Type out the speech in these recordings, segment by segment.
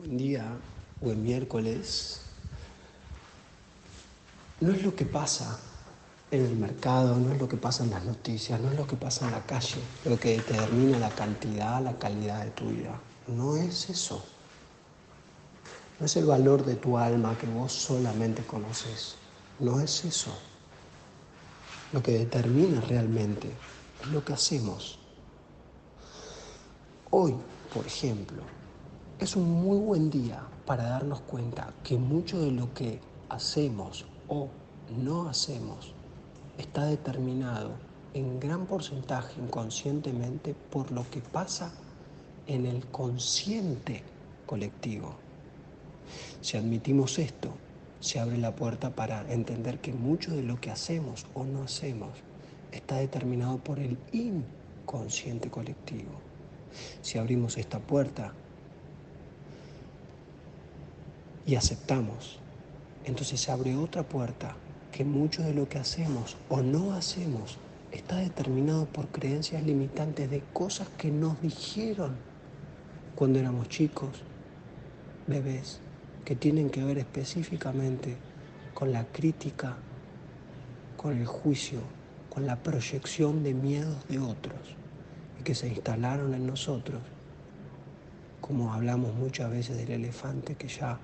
Buen día, buen miércoles. No es lo que pasa en el mercado, no es lo que pasa en las noticias, no es lo que pasa en la calle, lo que determina la cantidad, la calidad de tu vida. No es eso. No es el valor de tu alma que vos solamente conoces. No es eso. Lo que determina realmente es lo que hacemos. Hoy, por ejemplo, es un muy buen día para darnos cuenta que mucho de lo que hacemos o no hacemos está determinado en gran porcentaje inconscientemente por lo que pasa en el consciente colectivo. Si admitimos esto, se abre la puerta para entender que mucho de lo que hacemos o no hacemos está determinado por el inconsciente colectivo. Si abrimos esta puerta y aceptamos, entonces se abre otra puerta que mucho de lo que hacemos o no hacemos está determinado por creencias limitantes de cosas que nos dijeron cuando éramos chicos, bebés, que tienen que ver específicamente con la crítica, con el juicio, con la proyección de miedos de otros y que se instalaron en nosotros, como hablamos muchas veces del elefante que ya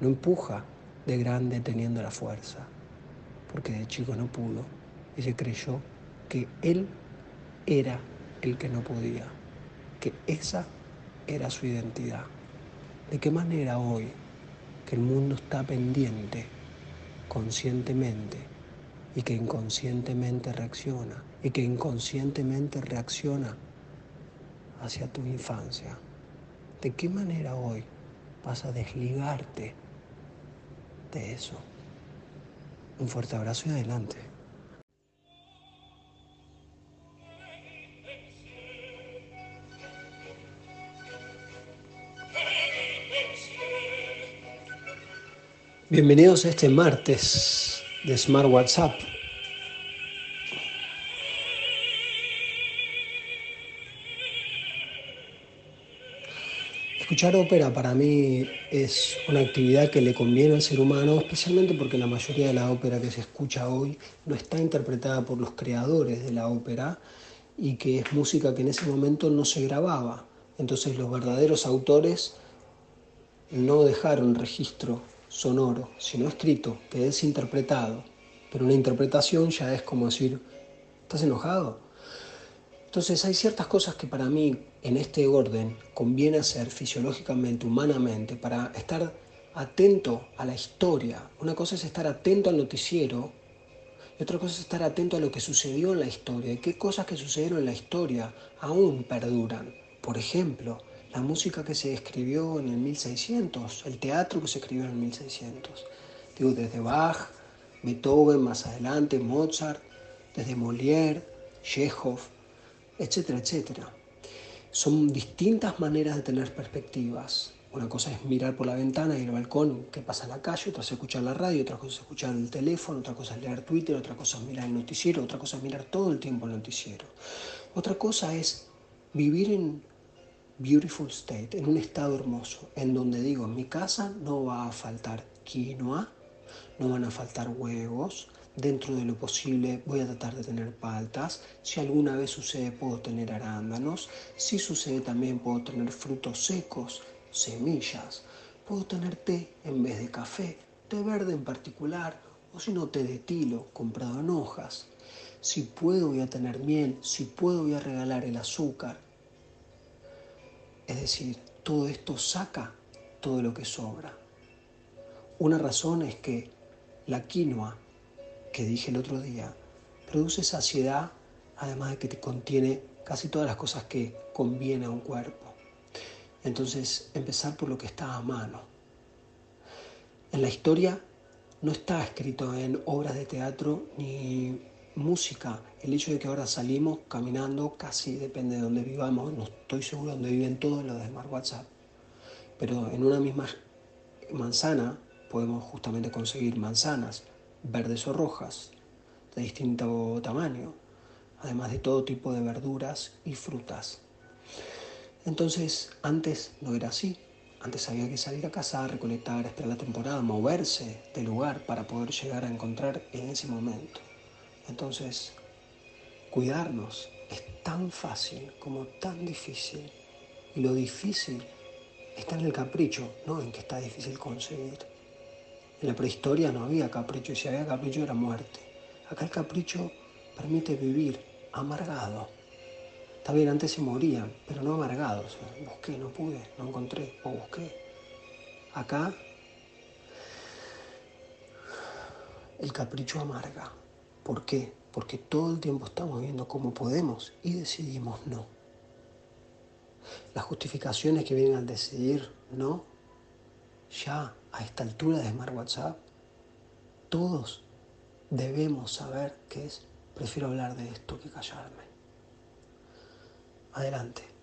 no empuja de grande teniendo la fuerza, porque de chico no pudo y se creyó que él era el que no podía, que esa era su identidad. ¿De qué manera hoy que el mundo está pendiente conscientemente y que inconscientemente reacciona y que inconscientemente reacciona hacia tu infancia. ¿De qué manera hoy vas a desligarte de eso? Un fuerte abrazo y adelante. Bienvenidos a este martes de Smart WhatsApp. Escuchar ópera para mí es una actividad que le conviene al ser humano, especialmente porque la mayoría de la ópera que se escucha hoy no está interpretada por los creadores de la ópera y que es música que en ese momento no se grababa. Entonces los verdaderos autores no dejaron registro sonoro, sino escrito, que es interpretado. Pero una interpretación ya es como decir, ¿estás enojado? Entonces hay ciertas cosas que para mí en este orden conviene hacer fisiológicamente, humanamente, para estar atento a la historia. Una cosa es estar atento al noticiero y otra cosa es estar atento a lo que sucedió en la historia y qué cosas que sucedieron en la historia aún perduran. Por ejemplo, la música que se escribió en el 1600, el teatro que se escribió en el 1600. Digo, desde Bach, Beethoven, más adelante, Mozart, desde Molière, Chekhov, etcétera, etcétera. Son distintas maneras de tener perspectivas. Una cosa es mirar por la ventana y el balcón qué pasa en la calle, otra es escuchar la radio, otra cosa es escuchar el teléfono, otra cosa es leer Twitter, otra cosa es mirar el noticiero, otra cosa es mirar todo el tiempo el noticiero. Otra cosa es vivir en beautiful state, en un estado hermoso, en donde digo, en mi casa no va a faltar quinoa, no van a faltar huevos, dentro de lo posible voy a tratar de tener paltas, si alguna vez sucede puedo tener arándanos, si sucede también puedo tener frutos secos, semillas, puedo tener té en vez de café, té verde en particular, o si no té de tilo comprado en hojas. Si puedo voy a tener miel, si puedo voy a regalar el azúcar, es decir, todo esto saca todo lo que sobra. Una razón es que la quinoa, que dije el otro día, produce saciedad, además de que te contiene casi todas las cosas que conviene a un cuerpo. Entonces, empezar por lo que está a mano. En la historia no está escrito en obras de teatro ni música, el hecho de que ahora salimos caminando, casi depende de donde vivamos, no estoy seguro de dónde viven todos los de Smart WhatsApp, pero en una misma manzana podemos justamente conseguir manzanas verdes o rojas, de distinto tamaño, además de todo tipo de verduras y frutas. Entonces, antes no era así. Antes había que salir a cazar, recolectar, esperar la temporada, moverse de lugar para poder llegar a encontrar en ese momento. Entonces, cuidarnos es tan fácil como tan difícil. Y lo difícil está en el capricho, no en que está difícil conseguir. En la prehistoria no había capricho y si había capricho era muerte. Acá el capricho permite vivir amargado. Está bien, antes se morían, pero no amargados. Busqué, no pude, no encontré, o busqué. Acá el capricho amarga. ¿Por qué? Porque todo el tiempo estamos viendo cómo podemos y decidimos no. Las justificaciones que vienen al decidir no, ya a esta altura de Smart WhatsApp, todos debemos saber que es, prefiero hablar de esto que callarme. Adelante.